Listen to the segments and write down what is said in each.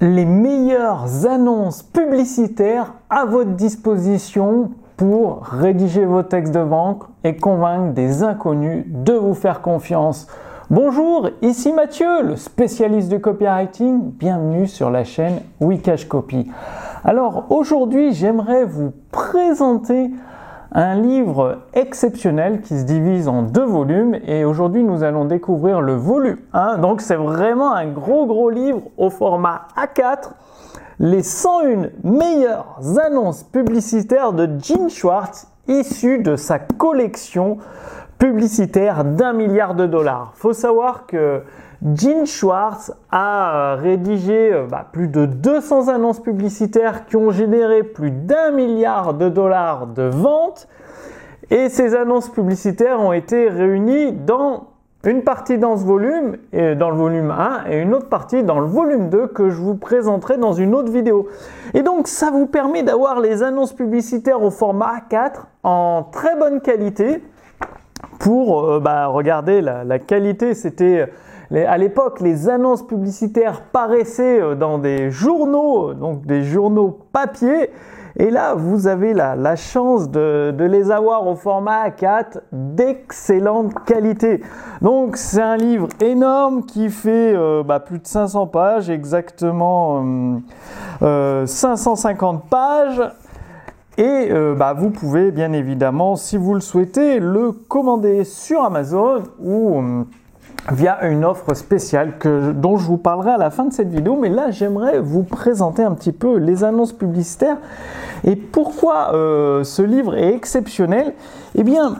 les meilleures annonces publicitaires à votre disposition pour rédiger vos textes de vente et convaincre des inconnus de vous faire confiance. Bonjour, ici Mathieu, le spécialiste du copywriting. Bienvenue sur la chaîne Wikash Copy. Alors aujourd'hui, j'aimerais vous présenter un livre exceptionnel qui se divise en deux volumes et aujourd'hui nous allons découvrir le volume 1. Donc c'est vraiment un gros gros livre au format A4. Les 101 meilleures annonces publicitaires de Gene Schwartz issues de sa collection publicitaire d'un milliard de dollars. Faut savoir que Gene Schwartz a rédigé euh, bah, plus de 200 annonces publicitaires qui ont généré plus d'un milliard de dollars de ventes. Et ces annonces publicitaires ont été réunies dans une partie dans ce volume, dans le volume 1, et une autre partie dans le volume 2 que je vous présenterai dans une autre vidéo. Et donc ça vous permet d'avoir les annonces publicitaires au format A4 en très bonne qualité pour euh, bah, regarder la qualité. C'était à l'époque, les annonces publicitaires paraissaient euh, dans des journaux, donc des journaux papier. Et là, vous avez la, chance de, les avoir au format A4 d'excellente qualité. Donc, c'est un livre énorme qui fait euh, bah, plus de 500 pages, exactement 550 euh, pages. Et bah, vous pouvez bien évidemment, si vous le souhaitez, le commander sur Amazon ou via une offre spéciale dont je vous parlerai à la fin de cette vidéo. Mais là, j'aimerais vous présenter un petit peu les annonces publicitaires et pourquoi euh, ce livre est exceptionnel? Eh bien,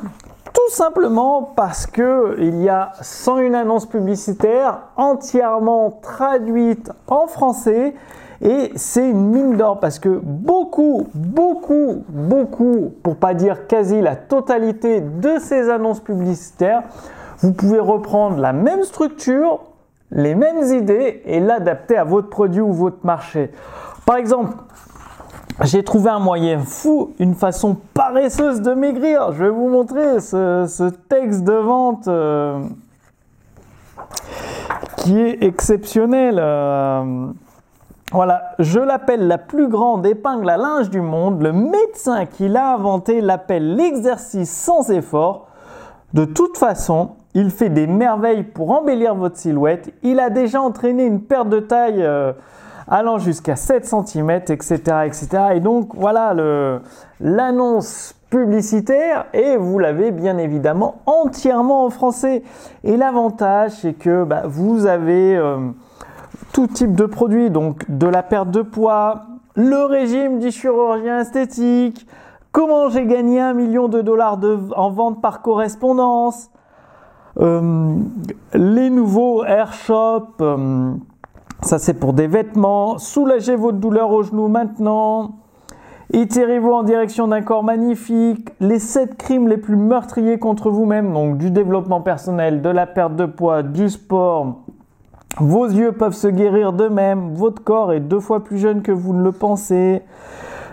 tout simplement parce que il y a 101 annonces publicitaires entièrement traduites en français et c'est une mine d'or parce que beaucoup, beaucoup, beaucoup, pour pas dire quasi la totalité de ces annonces publicitaires vous pouvez reprendre la même structure, les mêmes idées et l'adapter à votre produit ou votre marché. Par exemple, j'ai trouvé un moyen fou, une façon paresseuse de maigrir. Je vais vous montrer ce, texte de vente euh, qui est exceptionnel. Euh, voilà, je l'appelle la plus grande épingle à linge du monde. Le médecin qui l'a inventé l'appelle l'exercice sans effort. De toute façon, il fait des merveilles pour embellir votre silhouette. Il a déjà entraîné une perte de taille euh, allant jusqu'à 7 cm, etc., etc. Et donc voilà l'annonce publicitaire et vous l'avez bien évidemment entièrement en français. Et l'avantage c'est que bah, vous avez euh, tout type de produits, donc de la perte de poids, le régime du chirurgien esthétique, comment j'ai gagné un million de dollars en vente par correspondance, euh, les nouveaux Airshop, euh, ça c'est pour des vêtements. Soulagez votre douleur au genou maintenant. Étirez-vous en direction d'un corps magnifique. Les 7 crimes les plus meurtriers contre vous-même, donc du développement personnel, de la perte de poids, du sport. Vos yeux peuvent se guérir d'eux-mêmes. Votre corps est deux fois plus jeune que vous ne le pensez.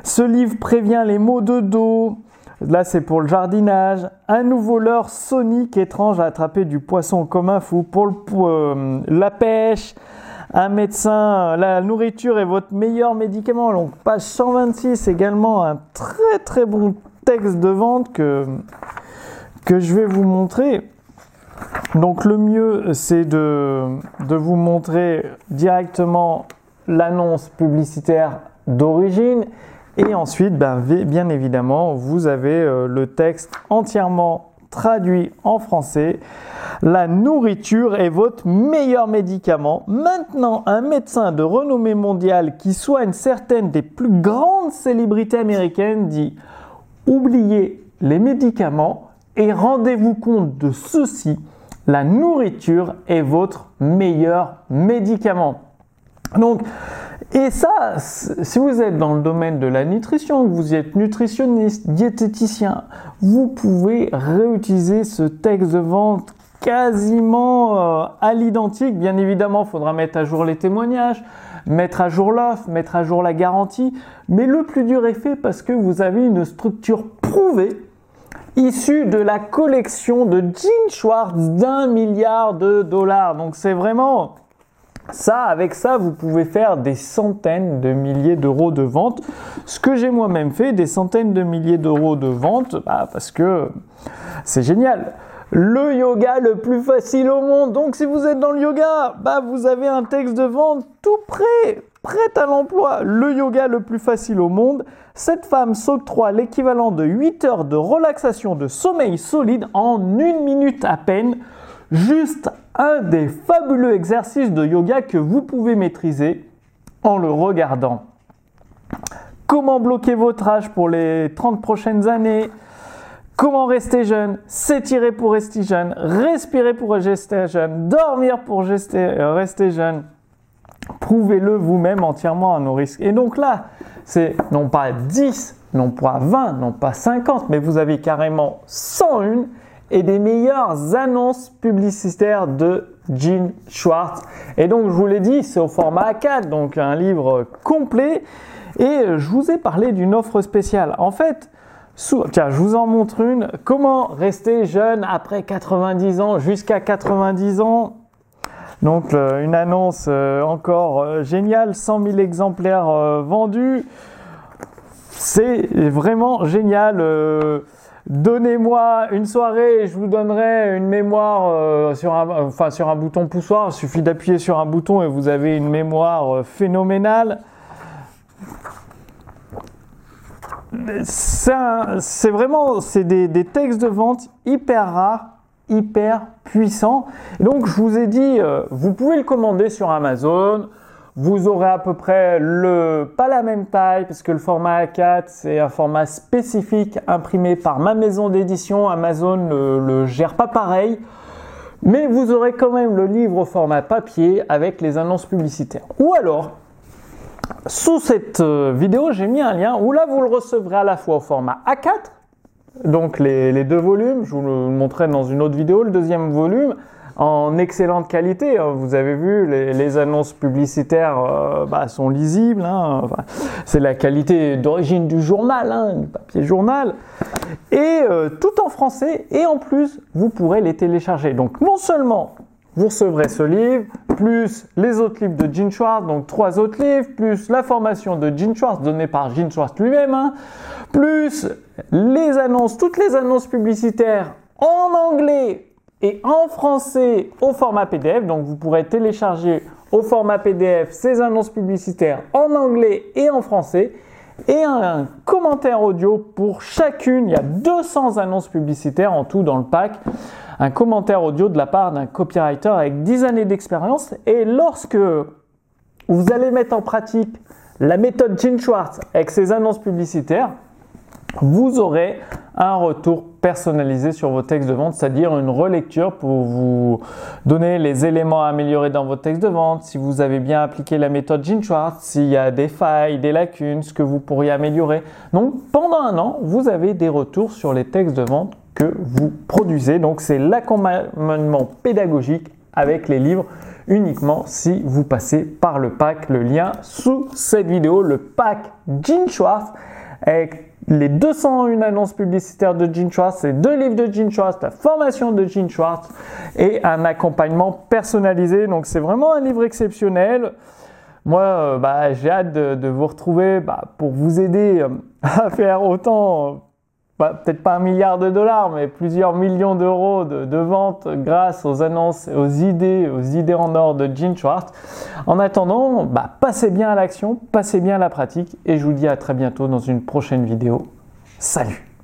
Ce livre prévient les maux de dos. Là, c'est pour le jardinage. Un nouveau leurre sonique étrange à attraper du poisson comme un fou. Pour euh, la pêche, un médecin, la nourriture est votre meilleur médicament. Donc, page 126, également un très très bon texte de vente que, que je vais vous montrer. Donc, le mieux, c'est de, de vous montrer directement l'annonce publicitaire d'origine et ensuite, ben, bien évidemment, vous avez euh, le texte entièrement traduit en français. La nourriture est votre meilleur médicament. Maintenant, un médecin de renommée mondiale qui soigne certaines des plus grandes célébrités américaines dit Oubliez les médicaments et rendez-vous compte de ceci. La nourriture est votre meilleur médicament. Donc, et ça, si vous êtes dans le domaine de la nutrition, vous êtes nutritionniste, diététicien, vous pouvez réutiliser ce texte de vente quasiment euh, à l'identique. Bien évidemment, il faudra mettre à jour les témoignages, mettre à jour l'offre, mettre à jour la garantie. Mais le plus dur est fait parce que vous avez une structure prouvée issue de la collection de Gene Schwartz d'un milliard de dollars. Donc c'est vraiment Ça, avec ça, vous pouvez faire des centaines de milliers d'euros de vente. Ce que j'ai moi-même fait, des centaines de milliers d'euros de vente, bah, parce que c'est génial. Le yoga le plus facile au monde. Donc, si vous êtes dans le yoga, bah, vous avez un texte de vente tout prêt, prêt à l'emploi. Le yoga le plus facile au monde. Cette femme s'octroie l'équivalent de 8 heures de relaxation de sommeil solide en une minute à peine. Juste un des fabuleux exercices de yoga que vous pouvez maîtriser en le regardant. Comment bloquer votre âge pour les 30 prochaines années? Comment rester jeune? S'étirer pour rester jeune? Respirer pour rester jeune? Dormir pour euh, rester jeune? Prouvez-le vous-même entièrement à nos risques. Et donc là, c'est non pas 10, non pas 20, non pas 50, mais vous avez carrément 101 et des meilleures annonces publicitaires de Gene Schwartz. Et donc, je vous l'ai dit, c'est au format A4, donc un livre complet. Et je vous ai parlé d'une offre spéciale. En fait, tiens, je vous en montre une. Comment rester jeune après 90 ans, jusqu'à 90 ans? Donc euh, une annonce euh, encore euh, géniale, 100 000 exemplaires vendus. C'est vraiment génial. Donnez-moi une soirée et je vous donnerai une mémoire euh, sur, un, bouton poussoir. Il suffit d'appuyer sur un bouton et vous avez une mémoire euh, phénoménale. C'est vraiment des, textes de vente hyper rares, hyper puissants. donc je vous ai dit, euh, vous pouvez le commander sur Amazon. Vous aurez à peu près le, pas la même taille, parce que le format A4, c'est un format spécifique imprimé par ma maison d'édition. Amazon ne le, gère pas pareil. Mais vous aurez quand même le livre au format papier avec les annonces publicitaires. Ou alors, sous cette euh, vidéo, j'ai mis un lien où là, vous le recevrez à la fois au format A4, donc les, les deux volumes, je vous le montrerai dans une autre vidéo, le deuxième volume, en excellente qualité. Hein. Vous avez vu, les, annonces publicitaires euh, bah, sont lisibles. Hein. c'est la qualité d'origine du journal, hein, du papier journal. Et euh, tout en français. Et en plus, vous pourrez les télécharger. Donc non seulement vous recevrez ce livre, plus les autres livres de Gene Schwartz, donc trois autres livres, plus la formation de Gene Schwartz donnée par Gene Schwartz lui-même, plus les annonces, toutes les annonces publicitaires en anglais et en français au format PDF. Donc vous pourrez télécharger au format PDF ces annonces publicitaires en anglais et en français et un commentaire audio pour chacune. Il y a 200 annonces publicitaires en tout dans le pack. Un commentaire audio de la part d'un copywriter avec 10 années d'expérience. Et lorsque vous allez mettre en pratique la méthode Gene Schwartz avec ces annonces publicitaires, vous aurez un retour personnalisé sur vos textes de vente, c'est-à-dire une relecture pour vous donner les éléments à améliorer dans vos textes de vente, si vous avez bien appliqué la méthode Gene Schwartz, s'il y a des failles, des lacunes, ce que vous pourriez améliorer. Donc pendant un an, vous avez des retours sur les textes de vente que vous produisez. Donc c'est l'accompagnement pédagogique avec les livres uniquement si vous passez par le pack, le lien sous cette vidéo, le pack Gene Schwartz avec les 201 annonces publicitaires de Gene Schwartz, les deux livres de Gene Schwartz, la formation de Gene Schwartz et un accompagnement personnalisé. Donc c'est vraiment un livre exceptionnel. Moi, euh, bah, j'ai hâte de, vous retrouver bah, pour vous aider euh, à faire autant peut-être pas un milliard de dollars, mais plusieurs millions d'euros de, ventes grâce aux annonces, aux idées, aux idées en or de Gene Schwartz. En attendant, bah, passez bien à l'action, passez bien à la pratique et je vous dis à très bientôt dans une prochaine vidéo. Salut